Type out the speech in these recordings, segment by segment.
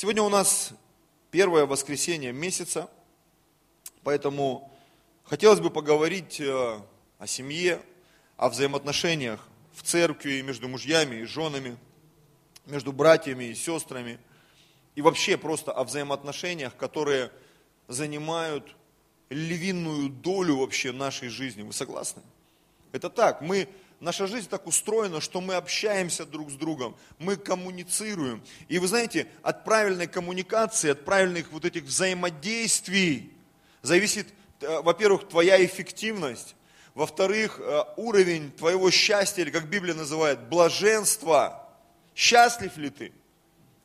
Сегодня у нас первое воскресенье месяца, поэтому хотелось бы поговорить э, о семье, о взаимоотношениях в церкви между мужьями и женами, между братьями и сестрами, и вообще просто о взаимоотношениях, которые занимают львиную долю вообще нашей жизни. Вы согласны? Это так. Мы наша жизнь так устроена, что мы общаемся друг с другом, мы коммуницируем. И вы знаете, от правильной коммуникации, от правильных вот этих взаимодействий зависит, э, во-первых, твоя эффективность, во-вторых, э, уровень твоего счастья, или как Библия называет, блаженства. Счастлив ли ты?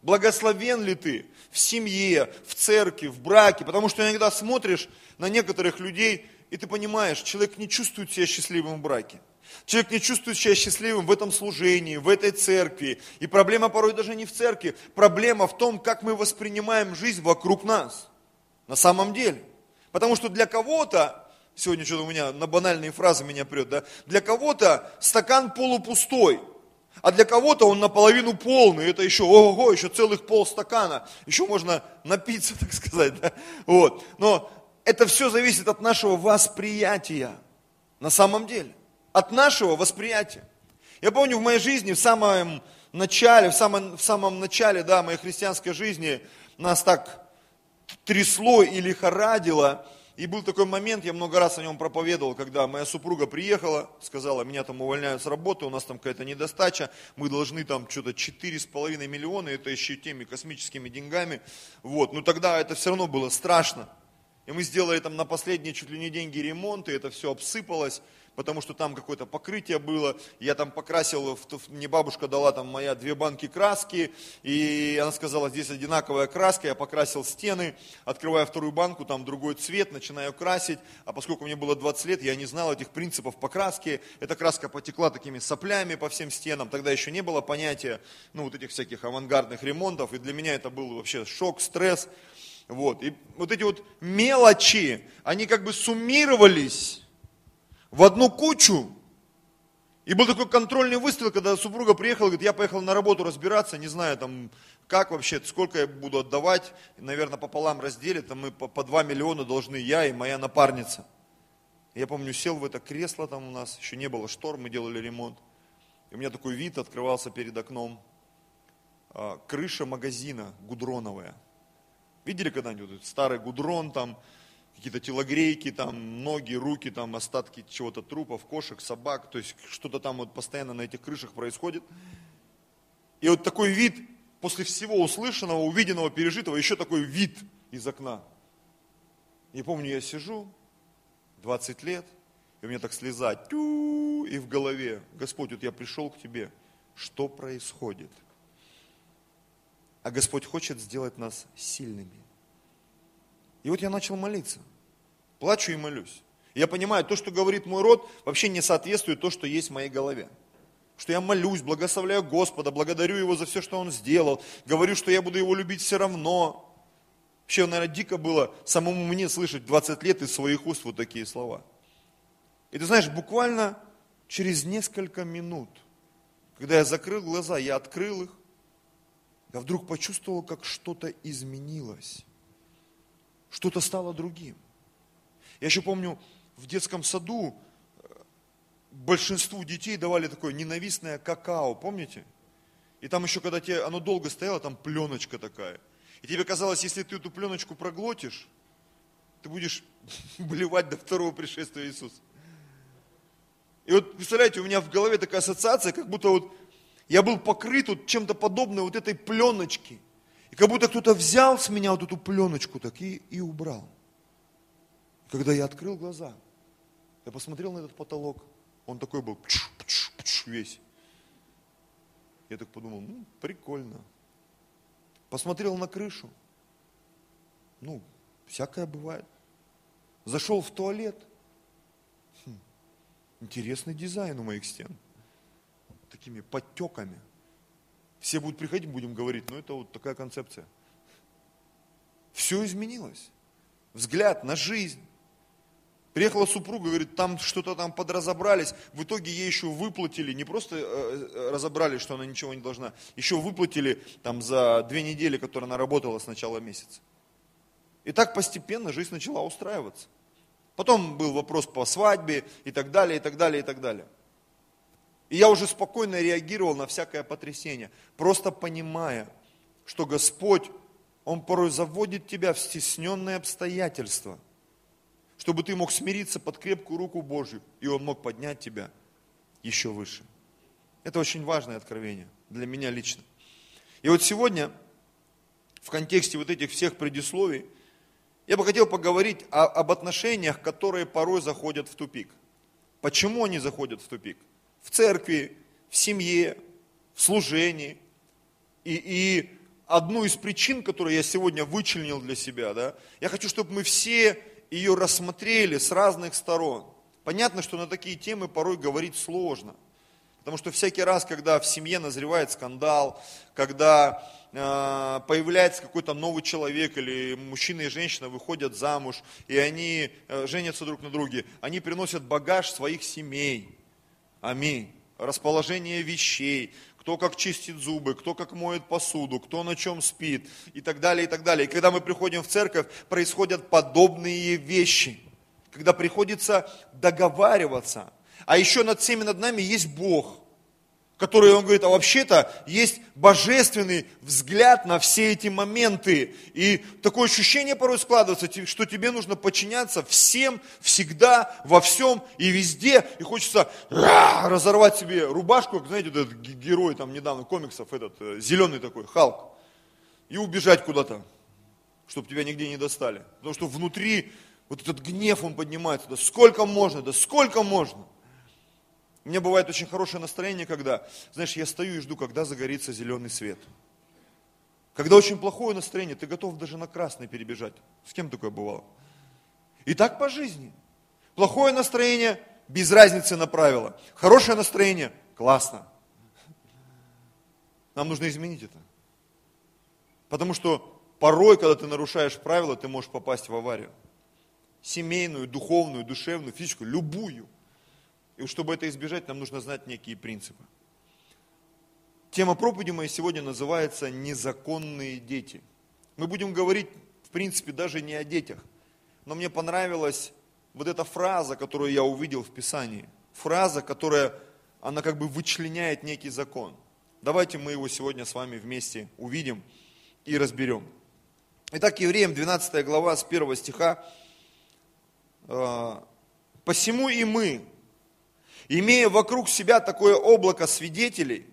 Благословен ли ты в семье, в церкви, в браке? Потому что иногда смотришь на некоторых людей, и ты понимаешь, человек не чувствует себя счастливым в браке. Человек не чувствует себя счастливым в этом служении, в этой церкви. И проблема порой даже не в церкви. Проблема в том, как мы воспринимаем жизнь вокруг нас. На самом деле. Потому что для кого-то, сегодня что-то у меня на банальные фразы меня прет, да, для кого-то стакан полупустой, а для кого-то он наполовину полный, это еще, ого, еще целых полстакана, еще можно напиться, так сказать, да? вот. Но это все зависит от нашего восприятия, на самом деле от нашего восприятия. Я помню в моей жизни, в самом начале, в самом, в самом начале да, моей христианской жизни нас так трясло и лихорадило. И был такой момент, я много раз о нем проповедовал, когда моя супруга приехала, сказала, меня там увольняют с работы, у нас там какая-то недостача, мы должны там что-то 4,5 миллиона, это еще теми космическими деньгами. Вот. Но тогда это все равно было страшно. И мы сделали там на последние чуть ли не деньги ремонт, и это все обсыпалось потому что там какое-то покрытие было. Я там покрасил, мне бабушка дала там моя две банки краски, и она сказала, здесь одинаковая краска, я покрасил стены, открываю вторую банку, там другой цвет, начинаю красить, а поскольку мне было 20 лет, я не знал этих принципов покраски, эта краска потекла такими соплями по всем стенам, тогда еще не было понятия, ну, вот этих всяких авангардных ремонтов, и для меня это был вообще шок, стресс, вот, и вот эти вот мелочи, они как бы суммировались в одну кучу. И был такой контрольный выстрел, когда супруга приехала, говорит, я поехал на работу разбираться, не знаю, там, как вообще, сколько я буду отдавать, наверное, пополам разделить, там мы по, по 2 миллиона должны я и моя напарница. Я помню, сел в это кресло там у нас, еще не было штор, мы делали ремонт. И у меня такой вид открывался перед окном. А, крыша магазина гудроновая. Видели когда-нибудь старый гудрон там, какие-то телогрейки, там, ноги, руки, там, остатки чего-то трупов, кошек, собак, то есть что-то там вот постоянно на этих крышах происходит. И вот такой вид, после всего услышанного, увиденного, пережитого, еще такой вид из окна. И помню, я сижу, 20 лет, и у меня так слеза, тю, и в голове, Господь, вот я пришел к Тебе, что происходит? А Господь хочет сделать нас сильными. И вот я начал молиться. Плачу и молюсь. я понимаю, то, что говорит мой род, вообще не соответствует то, что есть в моей голове. Что я молюсь, благословляю Господа, благодарю Его за все, что Он сделал. Говорю, что я буду Его любить все равно. Вообще, наверное, дико было самому мне слышать 20 лет из своих уст вот такие слова. И ты знаешь, буквально через несколько минут, когда я закрыл глаза, я открыл их, я вдруг почувствовал, как что-то изменилось что-то стало другим. Я еще помню, в детском саду э, большинству детей давали такое ненавистное какао, помните? И там еще, когда тебе оно долго стояло, там пленочка такая. И тебе казалось, если ты эту пленочку проглотишь, ты будешь блевать до второго пришествия Иисуса. И вот, представляете, у меня в голове такая ассоциация, как будто вот я был покрыт вот чем-то подобным вот этой пленочки. И как будто кто-то взял с меня вот эту пленочку так и, и убрал. Когда я открыл глаза, я посмотрел на этот потолок, он такой был пч, пч, пч, весь. Я так подумал, ну, прикольно. Посмотрел на крышу. Ну, всякое бывает. Зашел в туалет. Хм, интересный дизайн у моих стен. Такими подтеками. Все будут приходить, будем говорить, ну это вот такая концепция. Все изменилось. Взгляд на жизнь. Приехала супруга, говорит, там что-то там подразобрались. В итоге ей еще выплатили, не просто э, э, разобрали, что она ничего не должна, еще выплатили там за две недели, которые она работала с начала месяца. И так постепенно жизнь начала устраиваться. Потом был вопрос по свадьбе и так далее, и так далее, и так далее. И я уже спокойно реагировал на всякое потрясение, просто понимая, что Господь, Он порой заводит тебя в стесненные обстоятельства – чтобы ты мог смириться под крепкую руку Божью, и Он мог поднять тебя еще выше. Это очень важное откровение для меня лично. И вот сегодня, в контексте вот этих всех предисловий, я бы хотел поговорить о, об отношениях, которые порой заходят в тупик. Почему они заходят в тупик? В церкви, в семье, в служении. И, и одну из причин, которую я сегодня вычленил для себя, да, я хочу, чтобы мы все ее рассмотрели с разных сторон. Понятно, что на такие темы порой говорить сложно. Потому что всякий раз, когда в семье назревает скандал, когда э, появляется какой-то новый человек, или мужчина и женщина выходят замуж, и они э, женятся друг на друге, они приносят багаж своих семей. Аминь. Расположение вещей, кто как чистит зубы, кто как моет посуду, кто на чем спит и так далее, и так далее. И когда мы приходим в церковь, происходят подобные вещи, когда приходится договариваться. А еще над всеми над нами есть Бог – который, он говорит, а вообще-то есть божественный взгляд на все эти моменты. И такое ощущение порой складывается, что тебе нужно подчиняться всем, всегда, во всем и везде. И хочется разорвать себе рубашку, как, знаете, этот герой там недавно комиксов, этот э, зеленый такой, Халк, и убежать куда-то, чтобы тебя нигде не достали. Потому что внутри вот этот гнев, он поднимается, да сколько можно, да сколько можно. У меня бывает очень хорошее настроение, когда, знаешь, я стою и жду, когда загорится зеленый свет. Когда очень плохое настроение, ты готов даже на красный перебежать. С кем такое бывало? И так по жизни. Плохое настроение, без разницы на правила. Хорошее настроение, классно. Нам нужно изменить это. Потому что порой, когда ты нарушаешь правила, ты можешь попасть в аварию. Семейную, духовную, душевную, физическую, любую. И чтобы это избежать, нам нужно знать некие принципы. Тема проповеди моей сегодня называется «Незаконные дети». Мы будем говорить, в принципе, даже не о детях. Но мне понравилась вот эта фраза, которую я увидел в Писании. Фраза, которая, она как бы вычленяет некий закон. Давайте мы его сегодня с вами вместе увидим и разберем. Итак, Евреям 12 глава с 1 стиха. «Э, «Посему и мы, имея вокруг себя такое облако свидетелей,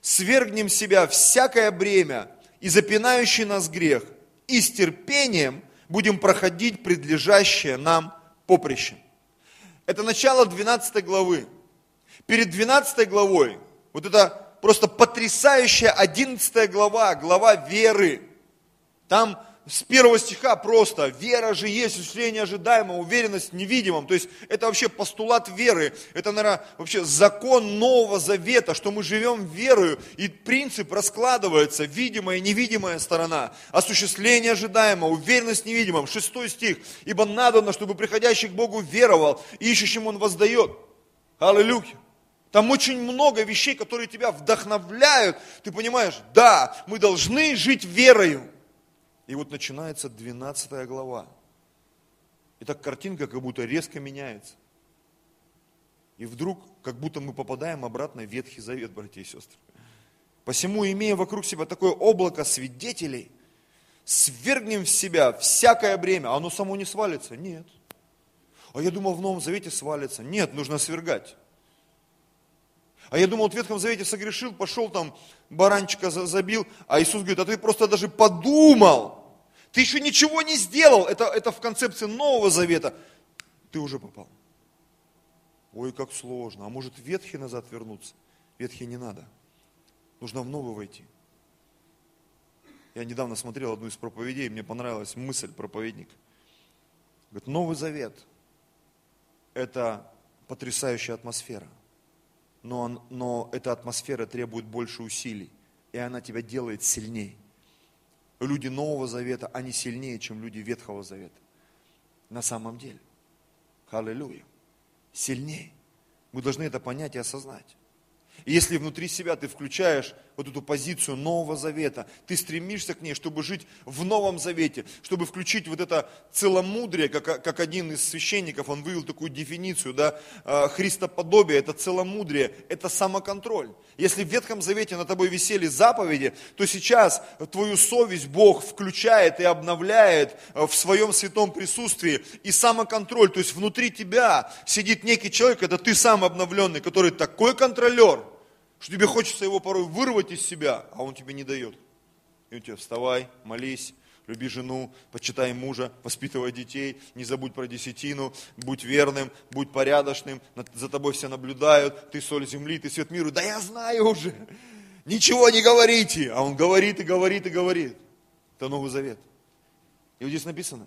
свергнем себя всякое бремя и запинающий нас грех, и с терпением будем проходить предлежащее нам поприще. Это начало 12 главы. Перед 12 главой, вот это просто потрясающая 11 глава, глава веры. Там с первого стиха просто, вера же есть осуществление ожидаемого, уверенность в невидимом. То есть это вообще постулат веры, это, наверное, вообще закон Нового Завета, что мы живем верою, и принцип раскладывается, видимая и невидимая сторона, осуществление ожидаемого, уверенность в невидимом. Шестой стих, ибо надо, чтобы приходящий к Богу веровал, ищущим Он воздает. Аллилуйя. Там очень много вещей, которые тебя вдохновляют. Ты понимаешь, да, мы должны жить верою. И вот начинается 12 глава. И так картинка как будто резко меняется. И вдруг, как будто мы попадаем обратно в Ветхий Завет, братья и сестры. Посему, имея вокруг себя такое облако свидетелей, свергнем в себя всякое бремя. Оно само не свалится? Нет. А я думал, в Новом Завете свалится. Нет, нужно свергать. А я думал, в Ветхом Завете согрешил, пошел там, баранчика забил, а Иисус говорит, а ты просто даже подумал, ты еще ничего не сделал. Это, это в концепции Нового Завета. Ты уже попал. Ой, как сложно. А может ветхий назад вернуться? Ветхий не надо. Нужно в новый войти. Я недавно смотрел одну из проповедей, мне понравилась мысль проповедник. Говорит, Новый Завет – это потрясающая атмосфера. Но, но эта атмосфера требует больше усилий, и она тебя делает сильнее люди Нового Завета, они сильнее, чем люди Ветхого Завета. На самом деле. Аллилуйя. Сильнее. Мы должны это понять и осознать. И если внутри себя ты включаешь вот эту позицию Нового Завета, ты стремишься к ней, чтобы жить в Новом Завете, чтобы включить вот это целомудрие, как, как один из священников, он вывел такую дефиницию, да, а, христоподобие, это целомудрие, это самоконтроль. Если в Ветхом Завете на тобой висели заповеди, то сейчас твою совесть Бог включает и обновляет а, в своем святом присутствии. И самоконтроль, то есть внутри тебя сидит некий человек, это ты сам обновленный, который такой контролер, что тебе хочется его порой вырвать из себя, а он тебе не дает. И он тебе вставай, молись, люби жену, почитай мужа, воспитывай детей, не забудь про десятину, будь верным, будь порядочным, за тобой все наблюдают, ты соль земли, ты свет мира. Да я знаю уже, ничего не говорите. А он говорит и говорит и говорит. Это Новый Завет. И вот здесь написано,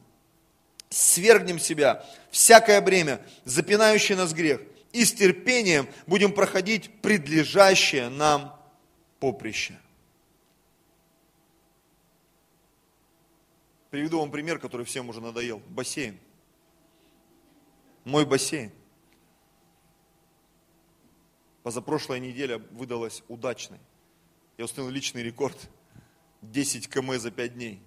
свергнем себя всякое бремя, запинающее нас грех, и с терпением будем проходить предлежащее нам поприще. Приведу вам пример, который всем уже надоел. Бассейн. Мой бассейн. Позапрошлая неделя выдалась удачной. Я установил личный рекорд. 10 км за 5 дней.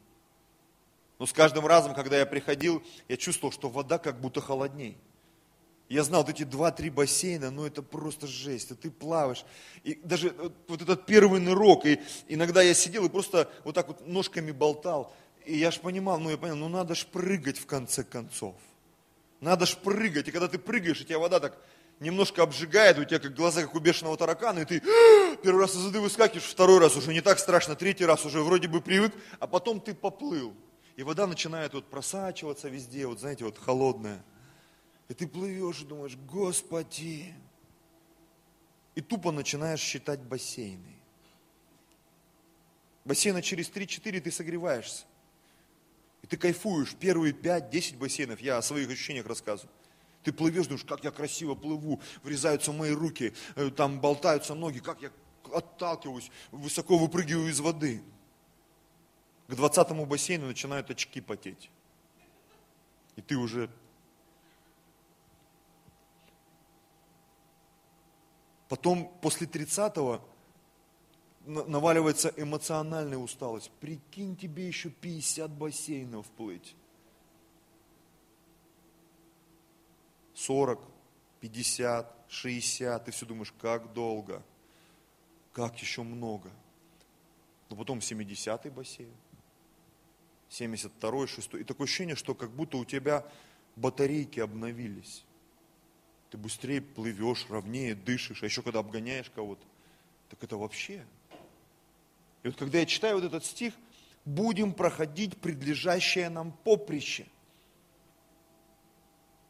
Но с каждым разом, когда я приходил, я чувствовал, что вода как будто холодней. Я знал, вот эти два-три бассейна, ну это просто жесть, и ты плаваешь. И даже вот этот первый нырок, и иногда я сидел и просто вот так вот ножками болтал. И я ж понимал, ну я понял, ну надо ж прыгать в конце концов. Надо ж прыгать. И когда ты прыгаешь, и тебя вода так немножко обжигает, у тебя как глаза, как у бешеного таракана, и ты первый раз из воды выскакиваешь, второй раз уже не так страшно, третий раз уже вроде бы привык, а потом ты поплыл. И вода начинает вот просачиваться везде, вот знаете, вот холодная. И ты плывешь и думаешь, Господи. И тупо начинаешь считать бассейны. Бассейна через 3-4 ты согреваешься. И ты кайфуешь. Первые 5-10 бассейнов, я о своих ощущениях рассказываю. Ты плывешь, думаешь, как я красиво плыву, врезаются мои руки, э, там болтаются ноги, как я отталкиваюсь, высоко выпрыгиваю из воды. К 20-му бассейну начинают очки потеть. И ты уже Потом после 30-го наваливается эмоциональная усталость. Прикинь, тебе еще 50 бассейнов плыть. 40, 50, 60, ты все думаешь, как долго, как еще много. Но потом 70-й бассейн, 72-й, 6 И такое ощущение, что как будто у тебя батарейки обновились ты быстрее плывешь, ровнее дышишь, а еще когда обгоняешь кого-то, так это вообще. И вот когда я читаю вот этот стих, будем проходить предлежащее нам поприще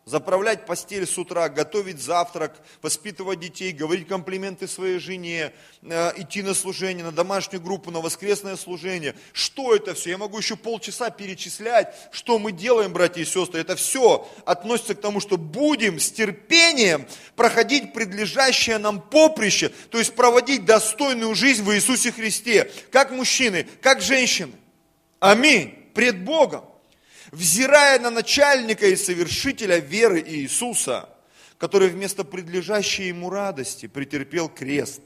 заправлять постель с утра, готовить завтрак, воспитывать детей, говорить комплименты своей жене, э, идти на служение, на домашнюю группу, на воскресное служение. Что это все? Я могу еще полчаса перечислять, что мы делаем, братья и сестры. Это все относится к тому, что будем с терпением проходить предлежащее нам поприще, то есть проводить достойную жизнь в Иисусе Христе, как мужчины, как женщины. Аминь. Пред Богом взирая на начальника и совершителя веры Иисуса, который вместо предлежащей ему радости претерпел крест,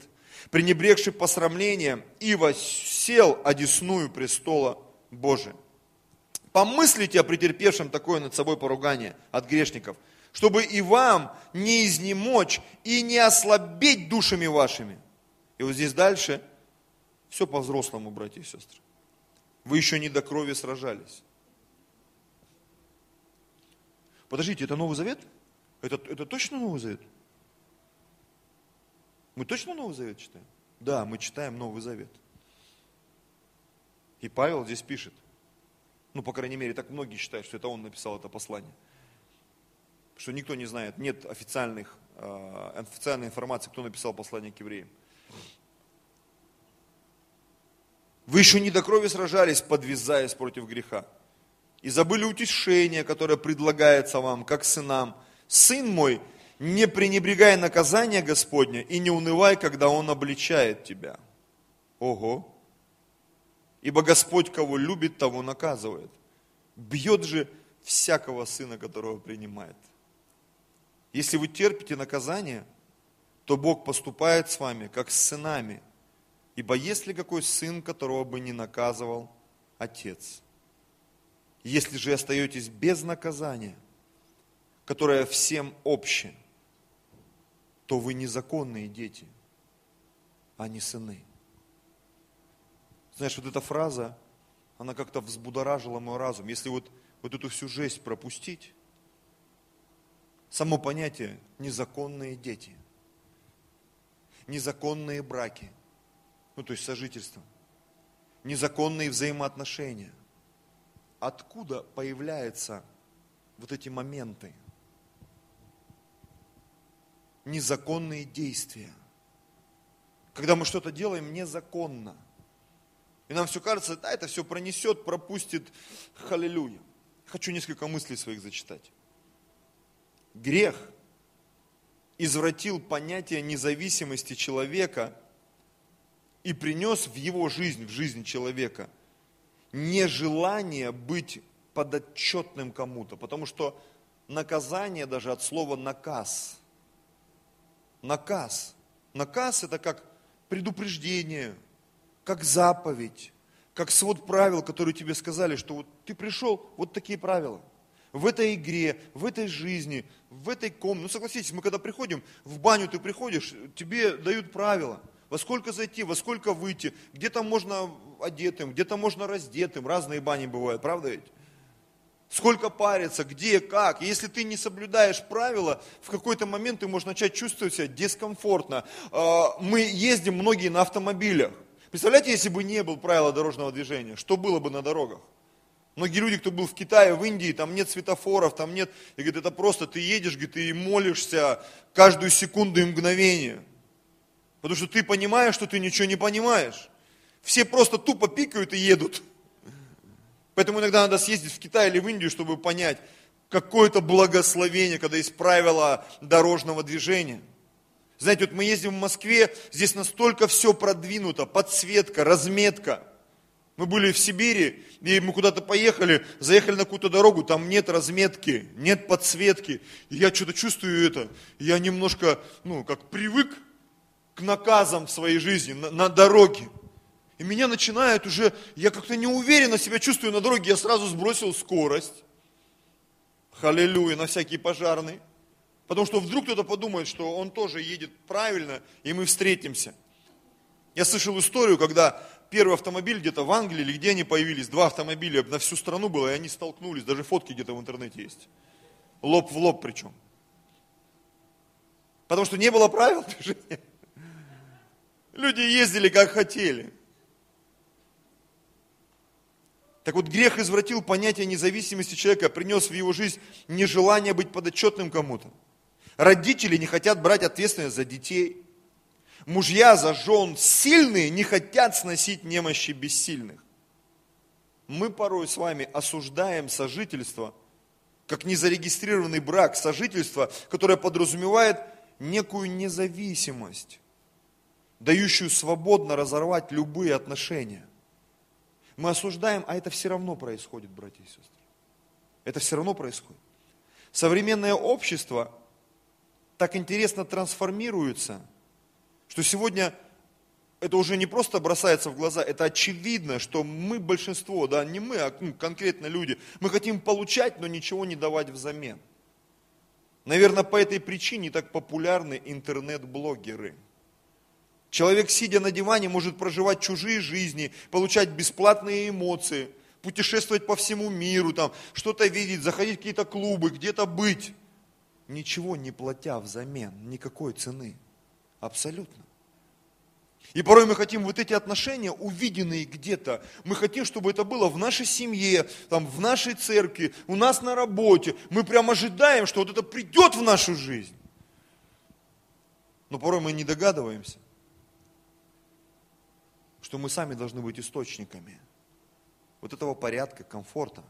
пренебрегший посрамлением и воссел одесную престола Божия. Помыслите о претерпевшем такое над собой поругание от грешников, чтобы и вам не изнемочь и не ослабеть душами вашими. И вот здесь дальше все по-взрослому, братья и сестры. Вы еще не до крови сражались. Подождите, это Новый Завет? Это, это точно Новый Завет? Мы точно Новый Завет читаем? Да, мы читаем Новый Завет. И Павел здесь пишет, ну, по крайней мере, так многие считают, что это он написал это послание. Что никто не знает, нет официальных, э, официальной информации, кто написал послание к евреям. Вы еще не до крови сражались, подвязаясь против греха и забыли утешение, которое предлагается вам, как сынам. Сын мой, не пренебрегай наказания Господня и не унывай, когда Он обличает тебя. Ого! Ибо Господь, кого любит, того наказывает. Бьет же всякого сына, которого принимает. Если вы терпите наказание, то Бог поступает с вами, как с сынами. Ибо есть ли какой сын, которого бы не наказывал отец? Если же остаетесь без наказания, которое всем обще, то вы незаконные дети, а не сыны. Знаешь, вот эта фраза, она как-то взбудоражила мой разум. Если вот, вот эту всю жесть пропустить, само понятие незаконные дети, незаконные браки, ну то есть сожительство, незаконные взаимоотношения. Откуда появляются вот эти моменты? Незаконные действия. Когда мы что-то делаем незаконно. И нам все кажется, да, это все пронесет, пропустит. Халилюя. Хочу несколько мыслей своих зачитать. Грех извратил понятие независимости человека и принес в его жизнь, в жизнь человека, нежелание быть подотчетным кому-то. Потому что наказание даже от слова наказ. Наказ. Наказ это как предупреждение, как заповедь, как свод правил, которые тебе сказали, что вот ты пришел, вот такие правила. В этой игре, в этой жизни, в этой комнате. Ну согласитесь, мы когда приходим, в баню ты приходишь, тебе дают правила. Во сколько зайти, во сколько выйти, где-то можно одетым, где-то можно раздетым. Разные бани бывают, правда ведь? сколько париться, где, как. Если ты не соблюдаешь правила, в какой-то момент ты можешь начать чувствовать себя дискомфортно. А, мы ездим многие на автомобилях. Представляете, если бы не было правила дорожного движения, что было бы на дорогах? Многие люди, кто был в Китае, в Индии, там нет светофоров, там нет, и говорит, это просто ты едешь, говорит, и молишься каждую секунду и мгновение. Потому что ты понимаешь, что ты ничего не понимаешь. Все просто тупо пикают и едут. Поэтому иногда надо съездить в Китай или в Индию, чтобы понять, какое-то благословение, когда есть правила дорожного движения. Знаете, вот мы ездим в Москве, здесь настолько все продвинуто, подсветка, разметка. Мы были в Сибири, и мы куда-то поехали, заехали на какую-то дорогу, там нет разметки, нет подсветки. И я что-то чувствую это. Я немножко, ну, как привык к наказам в своей жизни, на, на дороге. И меня начинает уже, я как-то неуверенно себя чувствую на дороге, я сразу сбросил скорость. Халилюя, на всякий пожарный. Потому что вдруг кто-то подумает, что он тоже едет правильно, и мы встретимся. Я слышал историю, когда первый автомобиль где-то в Англии или где они появились, два автомобиля на всю страну было, и они столкнулись, даже фотки где-то в интернете есть. Лоб в лоб причем. Потому что не было правил движения. Люди ездили как хотели. Так вот, грех извратил понятие независимости человека, принес в его жизнь нежелание быть подотчетным кому-то. Родители не хотят брать ответственность за детей. Мужья за жен сильные не хотят сносить немощи бессильных. Мы порой с вами осуждаем сожительство, как незарегистрированный брак, сожительство, которое подразумевает некую независимость, дающую свободно разорвать любые отношения. Мы осуждаем, а это все равно происходит, братья и сестры. Это все равно происходит. Современное общество так интересно трансформируется, что сегодня это уже не просто бросается в глаза, это очевидно, что мы большинство, да, не мы, а ну, конкретно люди, мы хотим получать, но ничего не давать взамен. Наверное, по этой причине так популярны интернет-блогеры – Человек, сидя на диване, может проживать чужие жизни, получать бесплатные эмоции, путешествовать по всему миру, там, что-то видеть, заходить в какие-то клубы, где-то быть, ничего не платя взамен, никакой цены. Абсолютно. И порой мы хотим вот эти отношения, увиденные где-то, мы хотим, чтобы это было в нашей семье, там, в нашей церкви, у нас на работе. Мы прям ожидаем, что вот это придет в нашу жизнь. Но порой мы не догадываемся, что мы сами должны быть источниками вот этого порядка, комфорта.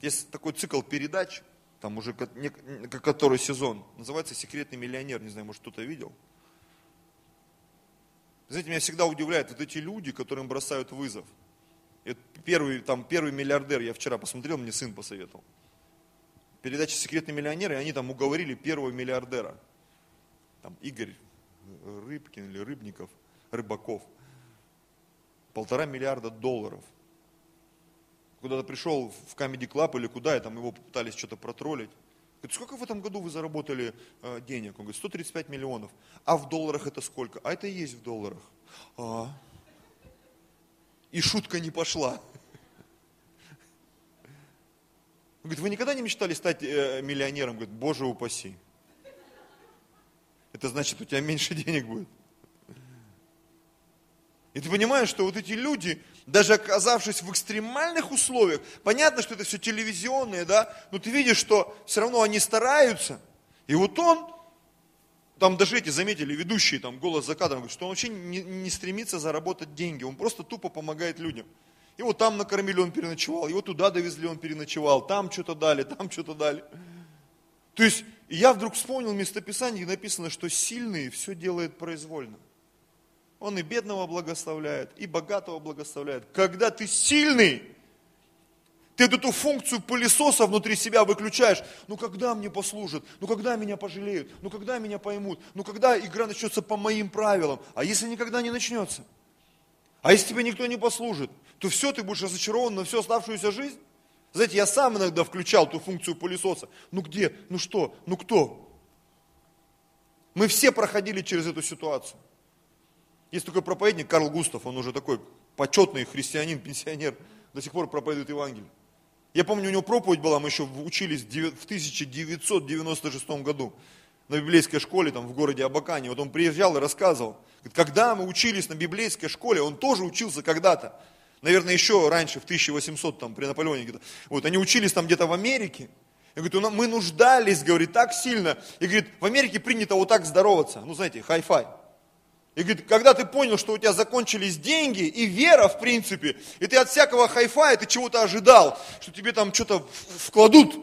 Есть такой цикл передач, там уже который сезон, называется «Секретный миллионер», не знаю, может кто-то видел. Знаете, меня всегда удивляют вот эти люди, которым бросают вызов. Это первый, там, первый миллиардер, я вчера посмотрел, мне сын посоветовал. передача «Секретный миллионер», и они там уговорили первого миллиардера. Там Игорь Рыбкин или Рыбников, Рыбаков. Полтора миллиарда долларов. Куда-то пришел в Comedy Club или куда, и там его попытались что-то протроллить. Говорит, сколько в этом году вы заработали э, денег? Он говорит, 135 миллионов. А в долларах это сколько? А это и есть в долларах. А. И шутка не пошла. Он говорит, вы никогда не мечтали стать э, миллионером? Говорит, боже упаси. Это значит, у тебя меньше денег будет. И ты понимаешь, что вот эти люди, даже оказавшись в экстремальных условиях, понятно, что это все телевизионное, да, но ты видишь, что все равно они стараются. И вот он, там даже эти заметили, ведущие, там, голос за кадром, говорит, что он вообще не, не стремится заработать деньги, он просто тупо помогает людям. Его там накормили, он переночевал, его туда довезли, он переночевал, там что-то дали, там что-то дали. То есть, я вдруг вспомнил местописание, где написано, что сильный все делает произвольно. Он и бедного благословляет, и богатого благословляет. Когда ты сильный, ты эту функцию пылесоса внутри себя выключаешь. Ну когда мне послужат? Ну когда меня пожалеют? Ну когда меня поймут? Ну когда игра начнется по моим правилам? А если никогда не начнется? А если тебе никто не послужит, то все, ты будешь разочарован на всю оставшуюся жизнь? Знаете, я сам иногда включал ту функцию пылесоса. Ну где? Ну что? Ну кто? Мы все проходили через эту ситуацию. Есть такой проповедник Карл Густав, он уже такой почетный христианин, пенсионер, до сих пор проповедует Евангелие. Я помню, у него проповедь была, мы еще учились в 1996 году на библейской школе там, в городе Абакане. Вот он приезжал и рассказывал, когда мы учились на библейской школе, он тоже учился когда-то. Наверное, еще раньше, в 1800, там, при Наполеоне где-то. Вот, они учились там где-то в Америке. И говорит, мы нуждались, говорит, так сильно. И говорит, в Америке принято вот так здороваться. Ну, знаете, хай-фай. И говорит, когда ты понял, что у тебя закончились деньги и вера, в принципе, и ты от всякого хайфая, ты чего-то ожидал, что тебе там что-то вкладут.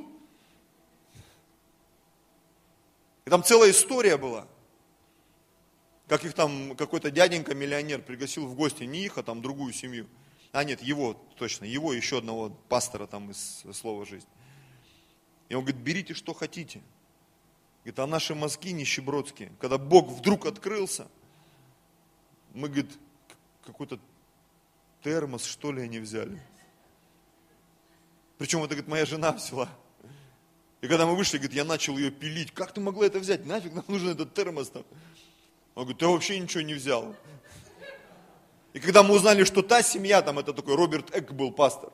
И там целая история была. Как их там какой-то дяденька-миллионер пригласил в гости, не их, а там другую семью. А нет, его, точно, его, еще одного пастора там из Слова Жизнь. И он говорит, берите, что хотите. Говорит, а наши мозги нищебродские, когда Бог вдруг открылся – мы, говорит, какой-то термос, что ли, они взяли. Причем это, говорит, моя жена взяла. И когда мы вышли, говорит, я начал ее пилить. Как ты могла это взять? Нафиг нам нужен этот термос там. Он говорит, ты вообще ничего не взял. И когда мы узнали, что та семья, там это такой Роберт Эк был пастор,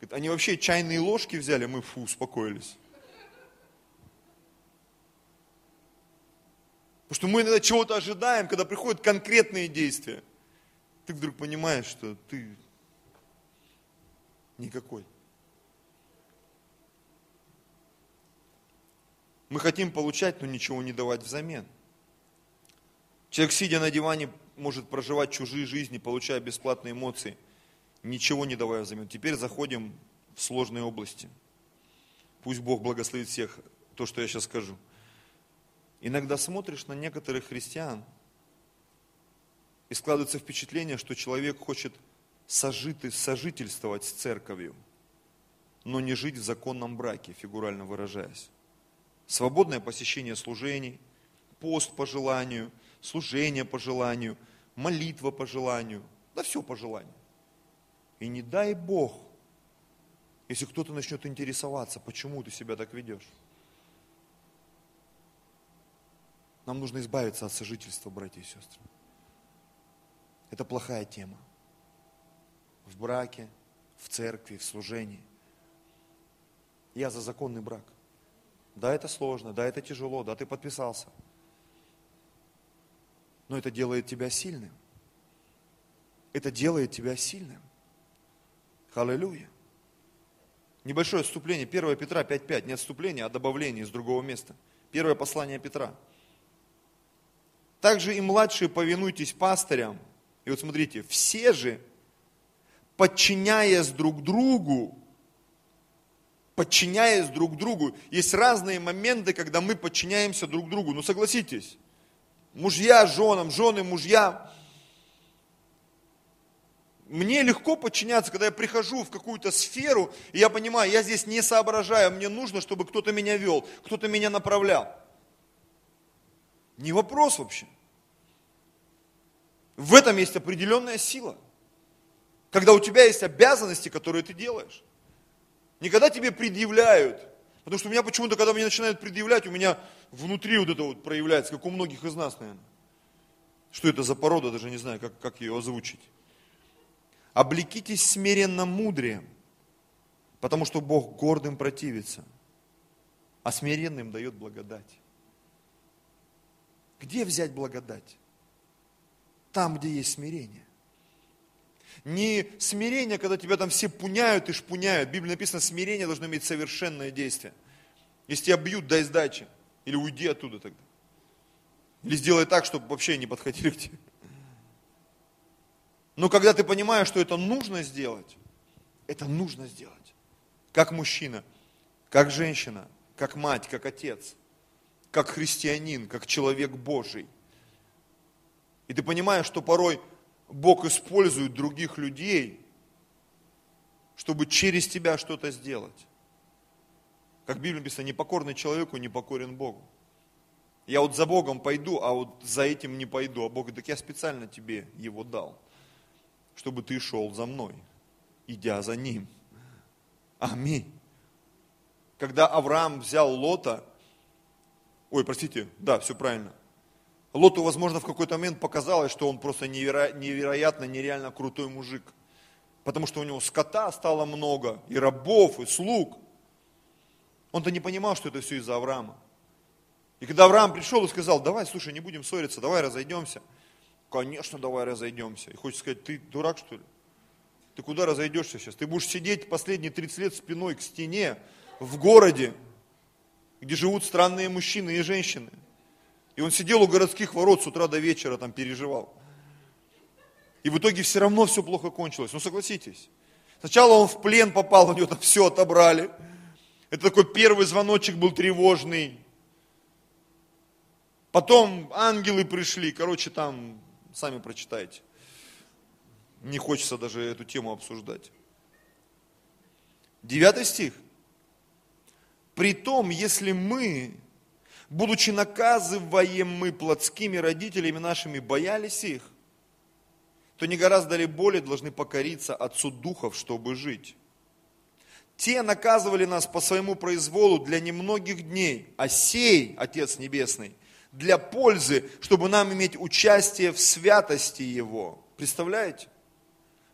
говорит, они вообще чайные ложки взяли, мы фу, успокоились. Потому что мы иногда чего-то ожидаем, когда приходят конкретные действия. Ты вдруг понимаешь, что ты никакой. Мы хотим получать, но ничего не давать взамен. Человек, сидя на диване, может проживать чужие жизни, получая бесплатные эмоции, ничего не давая взамен. Теперь заходим в сложные области. Пусть Бог благословит всех, то, что я сейчас скажу. Иногда смотришь на некоторых христиан, и складывается впечатление, что человек хочет сожить, сожительствовать с церковью, но не жить в законном браке, фигурально выражаясь. Свободное посещение служений, пост по желанию, служение по желанию, молитва по желанию, да все по желанию. И не дай Бог, если кто-то начнет интересоваться, почему ты себя так ведешь. Нам нужно избавиться от сожительства, братья и сестры. Это плохая тема. В браке, в церкви, в служении. Я за законный брак. Да, это сложно, да, это тяжело, да, ты подписался. Но это делает тебя сильным. Это делает тебя сильным. Аллилуйя. Небольшое отступление. 1 Петра 5.5. Не отступление, а добавление из другого места. Первое послание Петра. Также и младшие повинуйтесь пастырям. И вот смотрите, все же, подчиняясь друг другу, подчиняясь друг другу, есть разные моменты, когда мы подчиняемся друг другу. Ну согласитесь, мужья женам, жены мужья. мне легко подчиняться, когда я прихожу в какую-то сферу, и я понимаю, я здесь не соображаю, мне нужно, чтобы кто-то меня вел, кто-то меня направлял. Не вопрос вообще. В этом есть определенная сила. Когда у тебя есть обязанности, которые ты делаешь. Никогда тебе предъявляют. Потому что у меня почему-то, когда мне начинают предъявлять, у меня внутри вот это вот проявляется, как у многих из нас, наверное. Что это за порода, даже не знаю, как, как ее озвучить. Облекитесь смиренно мудрием, потому что Бог гордым противится, а смиренным дает благодать. Где взять благодать? Там, где есть смирение. Не смирение, когда тебя там все пуняют и шпуняют. В Библии написано, смирение должно иметь совершенное действие. Если тебя бьют, дай сдачи. Или уйди оттуда тогда. Или сделай так, чтобы вообще не подходили к тебе. Но когда ты понимаешь, что это нужно сделать, это нужно сделать. Как мужчина, как женщина, как мать, как отец, как христианин, как человек Божий. И ты понимаешь, что порой Бог использует других людей, чтобы через тебя что-то сделать. Как в Библии написано, непокорный человеку не покорен Богу. Я вот за Богом пойду, а вот за этим не пойду. А Бог говорит, так я специально тебе его дал, чтобы ты шел за мной, идя за ним. Аминь. Когда Авраам взял Лота, ой, простите, да, все правильно, Лоту, возможно, в какой-то момент показалось, что он просто неверо... невероятно, нереально крутой мужик. Потому что у него скота стало много, и рабов, и слуг. Он-то не понимал, что это все из-за Авраама. И когда Авраам пришел и сказал, давай, слушай, не будем ссориться, давай разойдемся. Конечно, давай разойдемся. И хочешь сказать, ты дурак, что ли? Ты куда разойдешься сейчас? Ты будешь сидеть последние 30 лет спиной к стене в городе, где живут странные мужчины и женщины. И он сидел у городских ворот с утра до вечера, там переживал. И в итоге все равно все плохо кончилось. Ну согласитесь. Сначала он в плен попал, у него там все отобрали. Это такой первый звоночек был тревожный. Потом ангелы пришли, короче, там, сами прочитайте. Не хочется даже эту тему обсуждать. Девятый стих. Притом, если мы будучи наказываемы плотскими родителями нашими, боялись их, то не гораздо ли более должны покориться Отцу Духов, чтобы жить. Те наказывали нас по своему произволу для немногих дней, а сей, Отец Небесный, для пользы, чтобы нам иметь участие в святости Его. Представляете?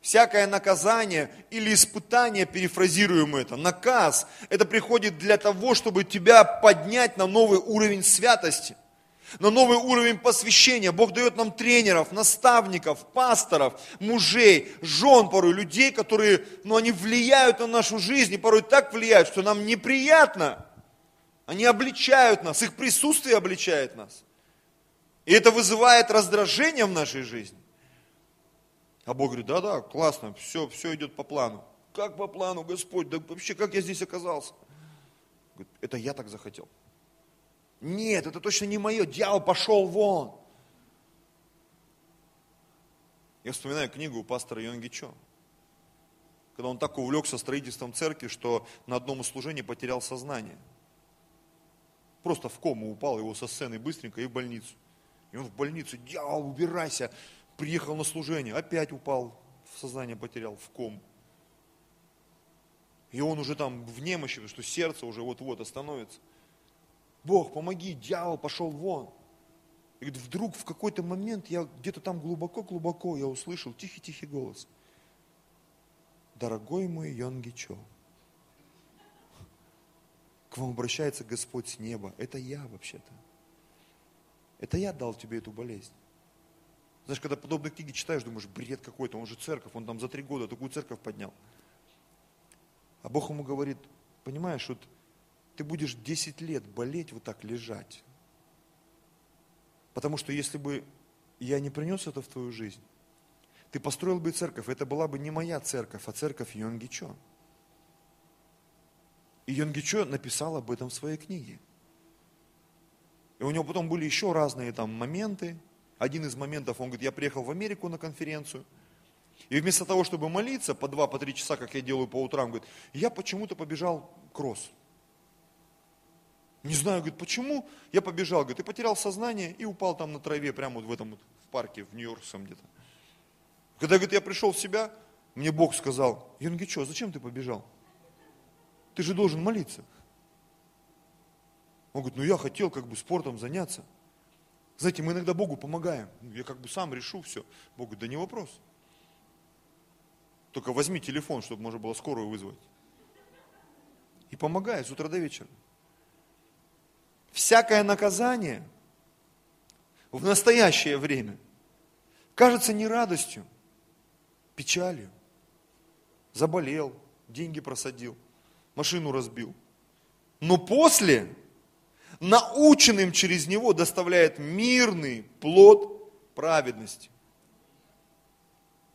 Всякое наказание или испытание, перефразируем это, наказ, это приходит для того, чтобы тебя поднять на новый уровень святости, на новый уровень посвящения. Бог дает нам тренеров, наставников, пасторов, мужей, жен порой, людей, которые, ну, они влияют на нашу жизнь, и порой так влияют, что нам неприятно. Они обличают нас, их присутствие обличает нас. И это вызывает раздражение в нашей жизни. А Бог говорит, да-да, классно, все, все идет по плану. Как по плану, Господь? Да вообще, как я здесь оказался? Говорит, это я так захотел. Нет, это точно не мое, дьявол пошел вон. Я вспоминаю книгу у пастора Йонги Чо. Когда он так увлекся строительством церкви, что на одном из служений потерял сознание. Просто в кому упал его со сцены быстренько и в больницу. И он в больницу, дьявол, убирайся, приехал на служение, опять упал, в сознание потерял, в ком. И он уже там в немощи, что сердце уже вот-вот остановится. Бог, помоги, дьявол пошел вон. И говорит, вдруг в какой-то момент я где-то там глубоко-глубоко я услышал тихий-тихий голос. Дорогой мой Йонги Чо, к вам обращается Господь с неба. Это я вообще-то. Это я дал тебе эту болезнь. Знаешь, когда подобные книги читаешь, думаешь, бред какой-то, он же церковь, он там за три года такую церковь поднял. А Бог ему говорит, понимаешь, вот ты будешь 10 лет болеть, вот так лежать. Потому что если бы я не принес это в твою жизнь, ты построил бы церковь, это была бы не моя церковь, а церковь Йонгичо. И Йонгичо написал об этом в своей книге. И у него потом были еще разные там моменты, один из моментов, он говорит, я приехал в Америку на конференцию, И вместо того, чтобы молиться по два, по три часа, как я делаю по утрам, говорит, я почему-то побежал кросс. Не знаю, говорит, почему? Я побежал, говорит, и потерял сознание и упал там на траве, прямо вот в этом вот в парке, в Нью-Йоркском где-то. Когда, говорит, я пришел в себя, мне Бог сказал, я что, зачем ты побежал? Ты же должен молиться. Он говорит, ну я хотел как бы спортом заняться. Знаете, мы иногда Богу помогаем. Ну, я как бы сам решу все. Бог говорит, да не вопрос. Только возьми телефон, чтобы можно было скорую вызвать. И помогай с утра до вечера всякое наказание в настоящее время кажется не радостью, печалью. Заболел, деньги просадил, машину разбил. Но после, наученным через него, доставляет мирный плод праведности.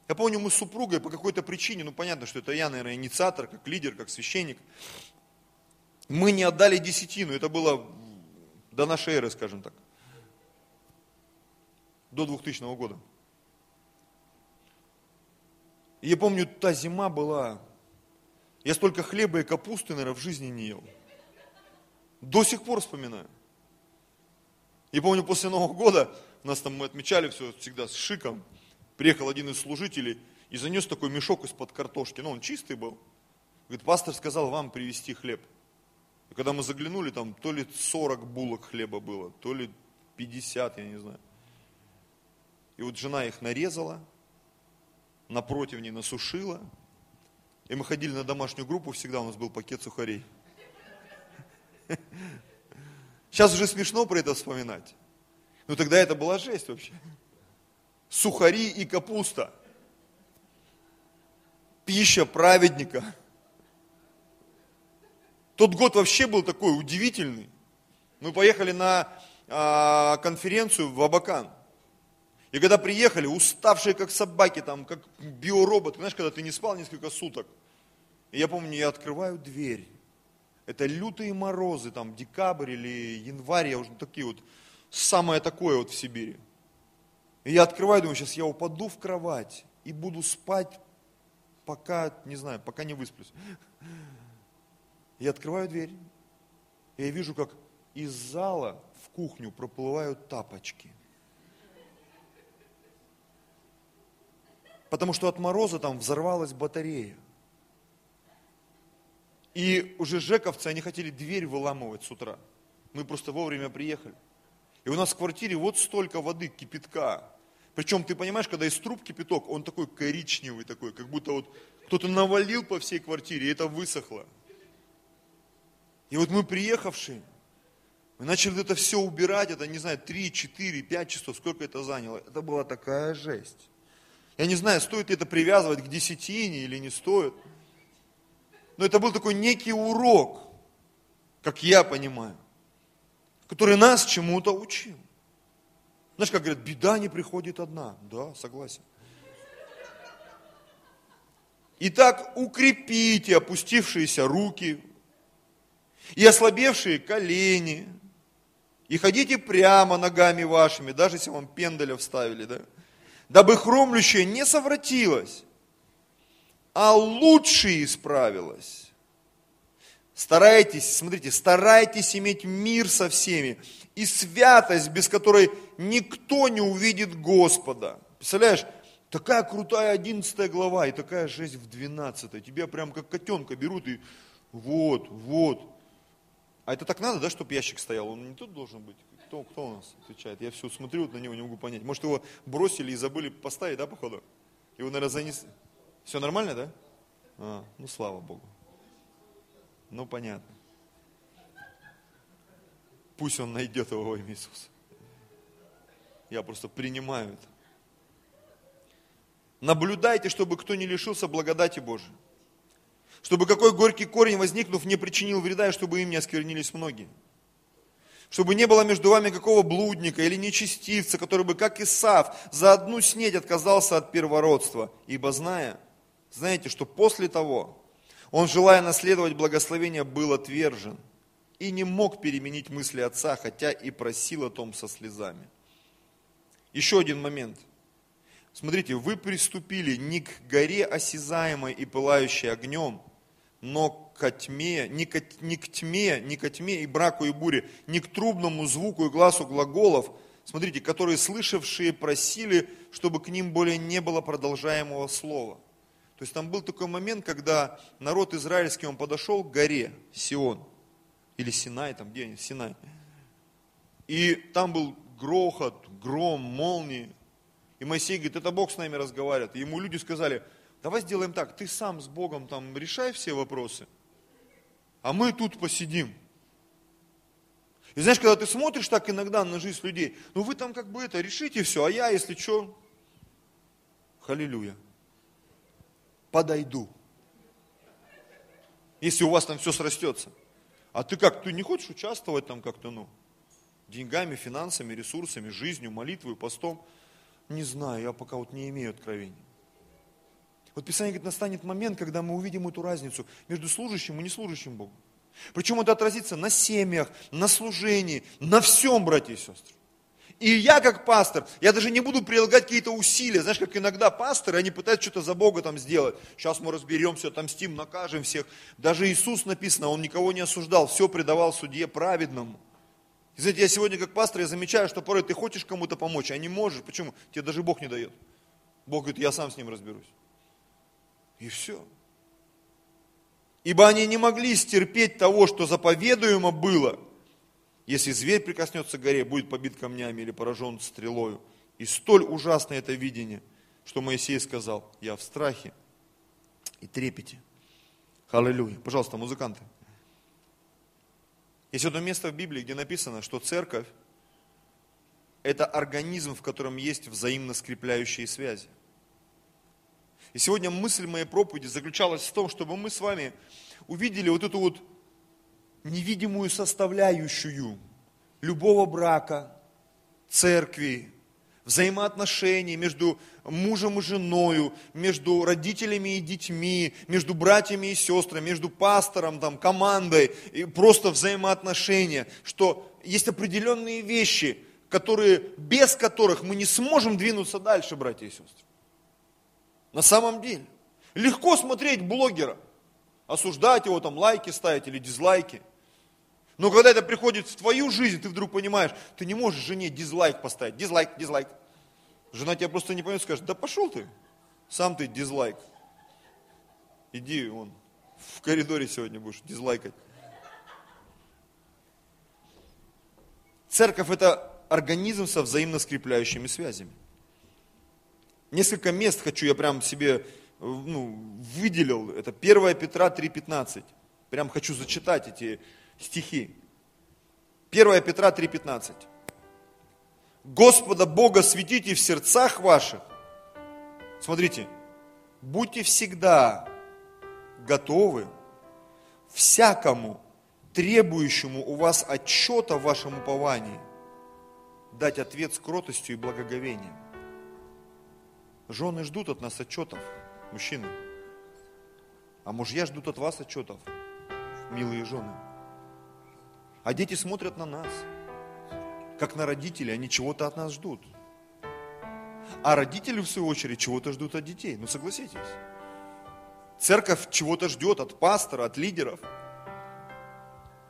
Я помню, мы с супругой по какой-то причине, ну понятно, что это я, наверное, инициатор, как лидер, как священник, мы не отдали десятину, это было до нашей эры, скажем так. До 2000 года. И я помню, та зима была, я столько хлеба и капусты, наверное, в жизни не ел. До сих пор вспоминаю. И помню, после Нового года, нас там мы отмечали все всегда с шиком, приехал один из служителей и занес такой мешок из-под картошки, ну он чистый был. Говорит, пастор сказал вам привезти хлеб. И когда мы заглянули, там то ли 40 булок хлеба было, то ли 50, я не знаю. И вот жена их нарезала, на противне насушила. И мы ходили на домашнюю группу, всегда у нас был пакет сухарей. Сейчас уже смешно про это вспоминать. Но тогда это была жесть вообще. Сухари и капуста. Пища праведника – тот год вообще был такой удивительный. Мы поехали на а, конференцию в Абакан. И когда приехали, уставшие как собаки, там, как биоробот, знаешь, когда ты не спал несколько суток. И я помню, я открываю дверь. Это лютые морозы, там, декабрь или январь, я уже такие вот, самое такое вот в Сибири. И я открываю, думаю, сейчас я упаду в кровать и буду спать, пока, не знаю, пока не высплюсь. Я открываю дверь, и я вижу, как из зала в кухню проплывают тапочки. Потому что от мороза там взорвалась батарея. И уже жековцы, они хотели дверь выламывать с утра. Мы просто вовремя приехали. И у нас в квартире вот столько воды, кипятка. Причем, ты понимаешь, когда из труб кипяток, он такой коричневый такой, как будто вот кто-то навалил по всей квартире, и это высохло. И вот мы приехавшие, мы начали это все убирать, это, не знаю, 3, 4, 5 часов, сколько это заняло. Это была такая жесть. Я не знаю, стоит ли это привязывать к десятине или не стоит. Но это был такой некий урок, как я понимаю, который нас чему-то учил. Знаешь, как говорят, беда не приходит одна. Да, согласен. Итак, укрепите опустившиеся руки, и ослабевшие колени, и ходите прямо ногами вашими, даже если вам пендаля вставили, да, дабы хромлющее не совратилось, а лучше исправилось. Старайтесь, смотрите, старайтесь иметь мир со всеми и святость, без которой никто не увидит Господа. Представляешь, такая крутая 11 глава и такая жесть в 12. Тебя прям как котенка берут и вот, вот. А это так надо, да, чтобы ящик стоял? Он не тут должен быть? Кто, кто у нас отвечает? Я все смотрю на него, не могу понять. Может, его бросили и забыли поставить, да, походу? Его, наверное, занесли. Все нормально, да? А, ну, слава Богу. Ну, понятно. Пусть он найдет его во имя Иисуса. Я просто принимаю это. Наблюдайте, чтобы кто не лишился благодати Божией чтобы какой горький корень, возникнув, не причинил вреда, и чтобы им не осквернились многие. Чтобы не было между вами какого блудника или нечестивца, который бы, как Исав, за одну снедь отказался от первородства. Ибо зная, знаете, что после того, он, желая наследовать благословение, был отвержен и не мог переменить мысли отца, хотя и просил о том со слезами. Еще один момент. Смотрите, вы приступили не к горе осязаемой и пылающей огнем, но к тьме, не к, не к тьме, не к тьме и браку и буре, не к трубному звуку и глазу глаголов, смотрите, которые слышавшие просили, чтобы к ним более не было продолжаемого слова. То есть там был такой момент, когда народ израильский, он подошел к горе Сион, или Синай, там где они, Синай. И там был грохот, гром, молнии. И Моисей говорит, это Бог с нами разговаривает. И ему люди сказали, давай сделаем так, ты сам с Богом там решай все вопросы, а мы тут посидим. И знаешь, когда ты смотришь так иногда на жизнь людей, ну вы там как бы это решите все, а я, если что, халилюя, подойду. Если у вас там все срастется. А ты как, ты не хочешь участвовать там как-то, ну, деньгами, финансами, ресурсами, жизнью, молитвой, постом? Не знаю, я пока вот не имею откровений. Вот Писание говорит, настанет момент, когда мы увидим эту разницу между служащим и неслужащим Богу. Причем это отразится на семьях, на служении, на всем, братья и сестры. И я как пастор, я даже не буду прилагать какие-то усилия. Знаешь, как иногда пасторы, они пытаются что-то за Бога там сделать. Сейчас мы разберемся, отомстим, накажем всех. Даже Иисус написано, Он никого не осуждал, все предавал судье праведному. И знаете, я сегодня как пастор, я замечаю, что порой ты хочешь кому-то помочь, а не можешь. Почему? Тебе даже Бог не дает. Бог говорит, я сам с ним разберусь. И все. Ибо они не могли стерпеть того, что заповедуемо было. Если зверь прикоснется к горе, будет побит камнями или поражен стрелою. И столь ужасно это видение, что Моисей сказал, я в страхе и трепете. Аллилуйя. Пожалуйста, музыканты. Есть одно место в Библии, где написано, что церковь – это организм, в котором есть взаимно скрепляющие связи. И сегодня мысль моей проповеди заключалась в том, чтобы мы с вами увидели вот эту вот невидимую составляющую любого брака, церкви, взаимоотношений между мужем и женой, между родителями и детьми, между братьями и сестрами, между пастором, там, командой, и просто взаимоотношения, что есть определенные вещи, которые, без которых мы не сможем двинуться дальше, братья и сестры. На самом деле. Легко смотреть блогера, осуждать его, там лайки ставить или дизлайки. Но когда это приходит в твою жизнь, ты вдруг понимаешь, ты не можешь жене дизлайк поставить. Дизлайк, дизлайк. Жена тебя просто не поймет, скажет, да пошел ты, сам ты дизлайк. Иди он в коридоре сегодня будешь дизлайкать. Церковь это организм со взаимно скрепляющими связями. Несколько мест хочу, я прям себе ну, выделил. Это 1 Петра 3,15. Прям хочу зачитать эти стихи. 1 Петра 3,15. Господа Бога светите в сердцах ваших. Смотрите, будьте всегда готовы всякому требующему у вас отчета в вашем уповании дать ответ с кротостью и благоговением. Жены ждут от нас отчетов, мужчины. А мужья ждут от вас отчетов, милые жены. А дети смотрят на нас, как на родителей, они чего-то от нас ждут. А родители, в свою очередь, чего-то ждут от детей. Ну согласитесь. Церковь чего-то ждет от пастора, от лидеров.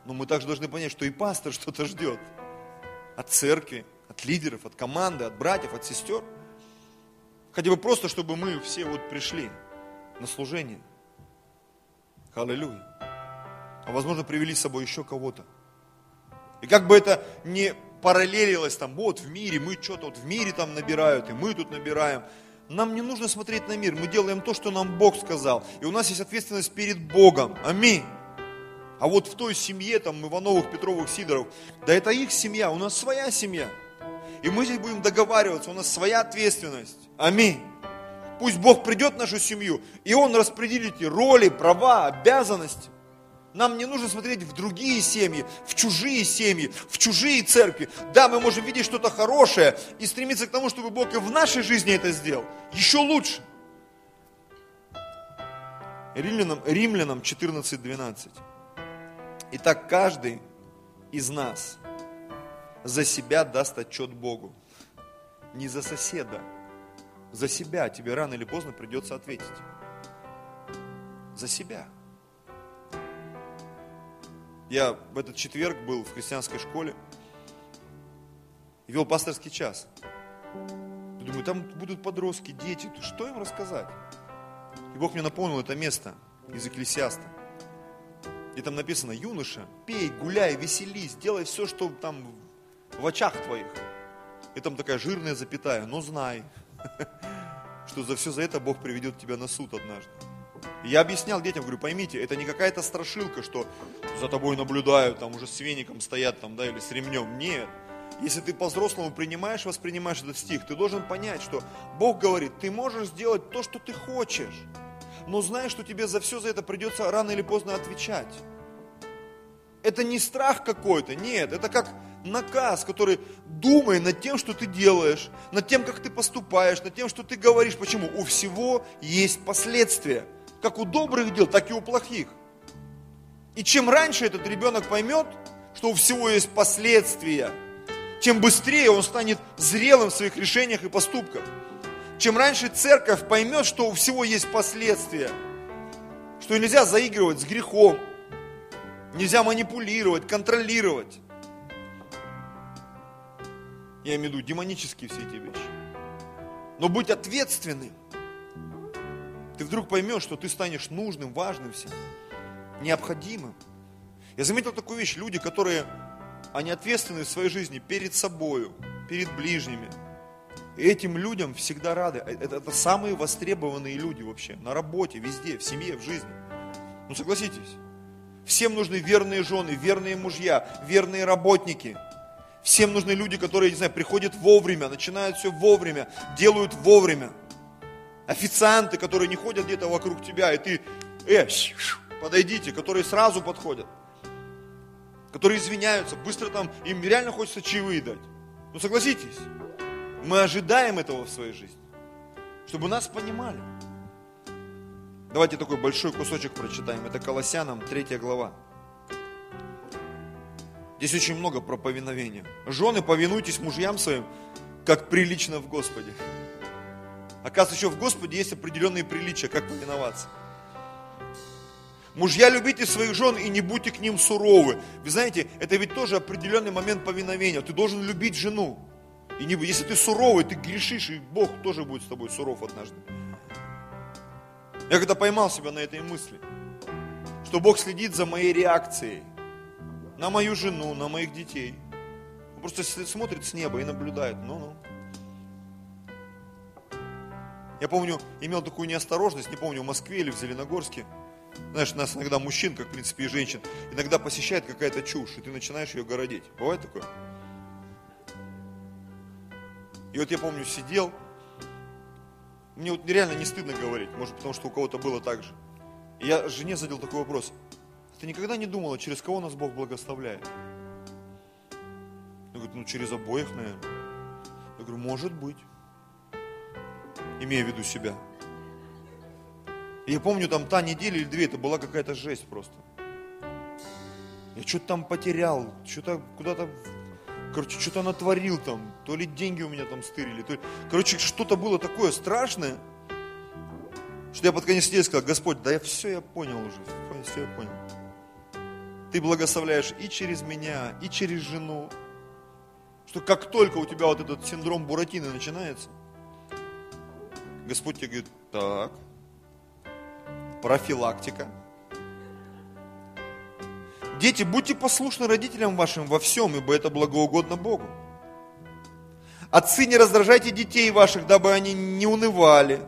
Но мы также должны понять, что и пастор что-то ждет. От церкви, от лидеров, от команды, от братьев, от сестер – Хотя бы просто, чтобы мы все вот пришли на служение. Аллилуйя. А возможно, привели с собой еще кого-то. И как бы это не параллелилось там, вот в мире, мы что-то вот в мире там набирают, и мы тут набираем. Нам не нужно смотреть на мир, мы делаем то, что нам Бог сказал. И у нас есть ответственность перед Богом. Аминь. А вот в той семье, там, Ивановых, Петровых, Сидоров, да это их семья, у нас своя семья. И мы здесь будем договариваться, у нас своя ответственность. Аминь. Пусть Бог придет в нашу семью, и Он распределит роли, права, обязанности. Нам не нужно смотреть в другие семьи, в чужие семьи, в чужие церкви. Да, мы можем видеть что-то хорошее и стремиться к тому, чтобы Бог и в нашей жизни это сделал. Еще лучше. Римлянам, Римлянам 14.12. Итак, каждый из нас за себя даст отчет Богу. Не за соседа, За себя тебе рано или поздно придется ответить. За себя. Я в этот четверг был в христианской школе вел пасторский час. Думаю, там будут подростки, дети, что им рассказать? И Бог мне напомнил это место из Экклесиаста. И там написано, юноша, пей, гуляй, веселись, делай все, что там в очах твоих. И там такая жирная запятая, но знай, что за все за это Бог приведет тебя на суд однажды. Я объяснял детям, говорю, поймите, это не какая-то страшилка, что за тобой наблюдают, там уже с веником стоят там, да, или с ремнем. Нет. Если ты по-взрослому принимаешь, воспринимаешь этот стих, ты должен понять, что Бог говорит, ты можешь сделать то, что ты хочешь, но знаешь, что тебе за все за это придется рано или поздно отвечать. Это не страх какой-то, нет, это как наказ, который думай над тем, что ты делаешь, над тем, как ты поступаешь, над тем, что ты говоришь. Почему? У всего есть последствия. Как у добрых дел, так и у плохих. И чем раньше этот ребенок поймет, что у всего есть последствия, тем быстрее он станет зрелым в своих решениях и поступках. Чем раньше церковь поймет, что у всего есть последствия, что нельзя заигрывать с грехом, нельзя манипулировать, контролировать. Я имею в виду демонические все эти вещи. Но быть ответственным. Ты вдруг поймешь, что ты станешь нужным, важным всем, необходимым. Я заметил такую вещь, люди, которые, они ответственны в своей жизни перед собою, перед ближними, и этим людям всегда рады. Э, это, это самые востребованные люди вообще. На работе, везде, в семье, в жизни. Ну согласитесь. Всем нужны верные жены, верные мужья, верные работники. Всем нужны люди, которые, не знаю, приходят вовремя, начинают все вовремя, делают вовремя. Официанты, которые не ходят где-то вокруг тебя, и ты, э, подойдите, которые сразу подходят. Которые извиняются, быстро там, им реально хочется чаевые дать. Ну согласитесь. Мы ожидаем этого в своей жизни, чтобы нас понимали. Давайте такой большой кусочек прочитаем. Это Колоссянам, 3 глава. Здесь очень много про повиновение. Жены, повинуйтесь мужьям своим, как прилично в Господе. Оказывается, еще в Господе есть определенные приличия, как повиноваться. Мужья, любите своих жен и не будьте к ним суровы. Вы знаете, это ведь тоже определенный момент повиновения. Ты должен любить жену. И не, если ты суровый, ты грешишь, и Бог тоже будет с тобой суров однажды. Я когда поймал себя на этой мысли, что Бог следит за моей реакцией, на мою жену, на моих детей. Он просто смотрит с неба и наблюдает. Ну-ну. Я помню, имел такую неосторожность, не помню, в Москве или в Зеленогорске. Знаешь, нас иногда мужчин, как в принципе и женщин, иногда посещает какая-то чушь, и ты начинаешь ее городить. Бывает такое? И вот я помню, сидел, мне вот реально не стыдно говорить, может потому что у кого-то было так же. И я жене задал такой вопрос, ты никогда не думала, через кого нас Бог благословляет? Я говорю, ну через обоих, наверное. Я говорю, может быть. Имея в виду себя. Я помню, там та неделя или две, это была какая-то жесть просто. Я что-то там потерял, что-то куда-то короче, что-то натворил там, то ли деньги у меня там стырили, то ли, короче, что-то было такое страшное, что я под конец сидел и сказал, Господь, да я все я понял уже, все я понял. Ты благословляешь и через меня, и через жену, что как только у тебя вот этот синдром Буратино начинается, Господь тебе говорит, так, профилактика – Дети, будьте послушны родителям вашим во всем, ибо это благоугодно Богу. Отцы, не раздражайте детей ваших, дабы они не унывали.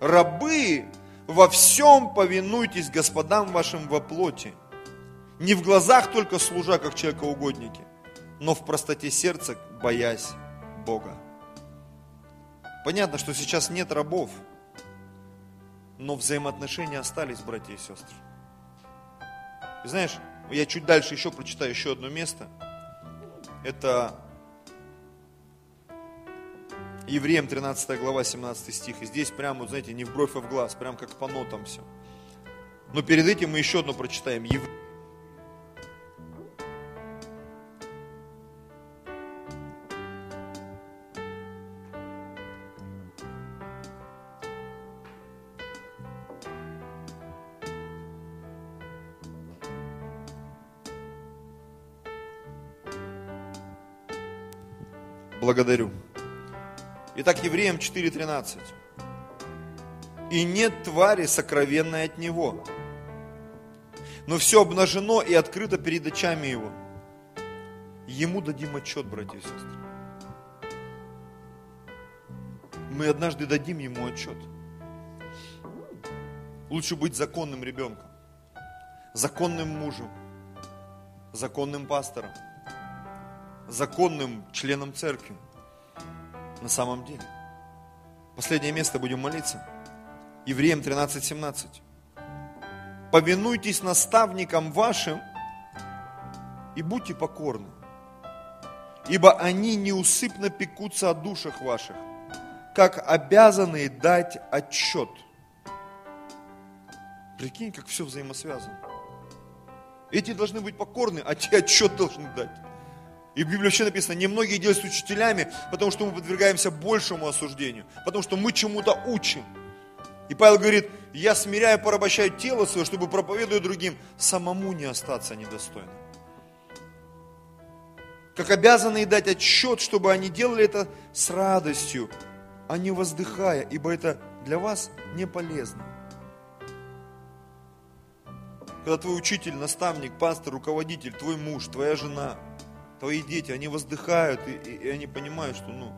Рабы, во всем повинуйтесь господам вашим во плоти. Не в глазах только служа, как человекоугодники, но в простоте сердца, боясь Бога. Понятно, что сейчас нет рабов, но взаимоотношения остались, братья и сестры знаешь, я чуть дальше еще прочитаю еще одно место. Это Евреям 13 глава, 17 стих. И здесь прямо, знаете, не в бровь, а в глаз, прям как по нотам все. Но перед этим мы еще одно прочитаем. Евреям Благодарю. Итак, Евреям 4.13. «И нет твари сокровенной от Него, но все обнажено и открыто перед очами Его. Ему дадим отчет, братья и сестры. Мы однажды дадим Ему отчет. Лучше быть законным ребенком, законным мужем, законным пастором, законным членом церкви. На самом деле. Последнее место будем молиться. Евреям 13:17. Повинуйтесь наставникам вашим и будьте покорны, ибо они неусыпно пекутся о душах ваших, как обязанные дать отчет. Прикинь, как все взаимосвязано. Эти должны быть покорны, а те отчет должны дать. И в Библии вообще написано, немногие делают учителями, потому что мы подвергаемся большему осуждению, потому что мы чему-то учим. И Павел говорит, я смиряю, порабощаю тело свое, чтобы проповедуя другим, самому не остаться недостойным. Как обязанные дать отчет, чтобы они делали это с радостью, а не воздыхая, ибо это для вас не полезно. Когда твой учитель, наставник, пастор, руководитель, твой муж, твоя жена, твои дети, они воздыхают, и, и, и они понимают, что ну,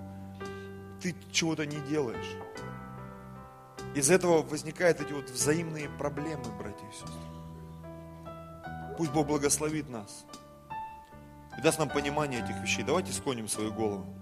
ты чего-то не делаешь. Из этого возникают эти вот взаимные проблемы, братья и сестры. Пусть Бог благословит нас и даст нам понимание этих вещей. Давайте склоним свою голову.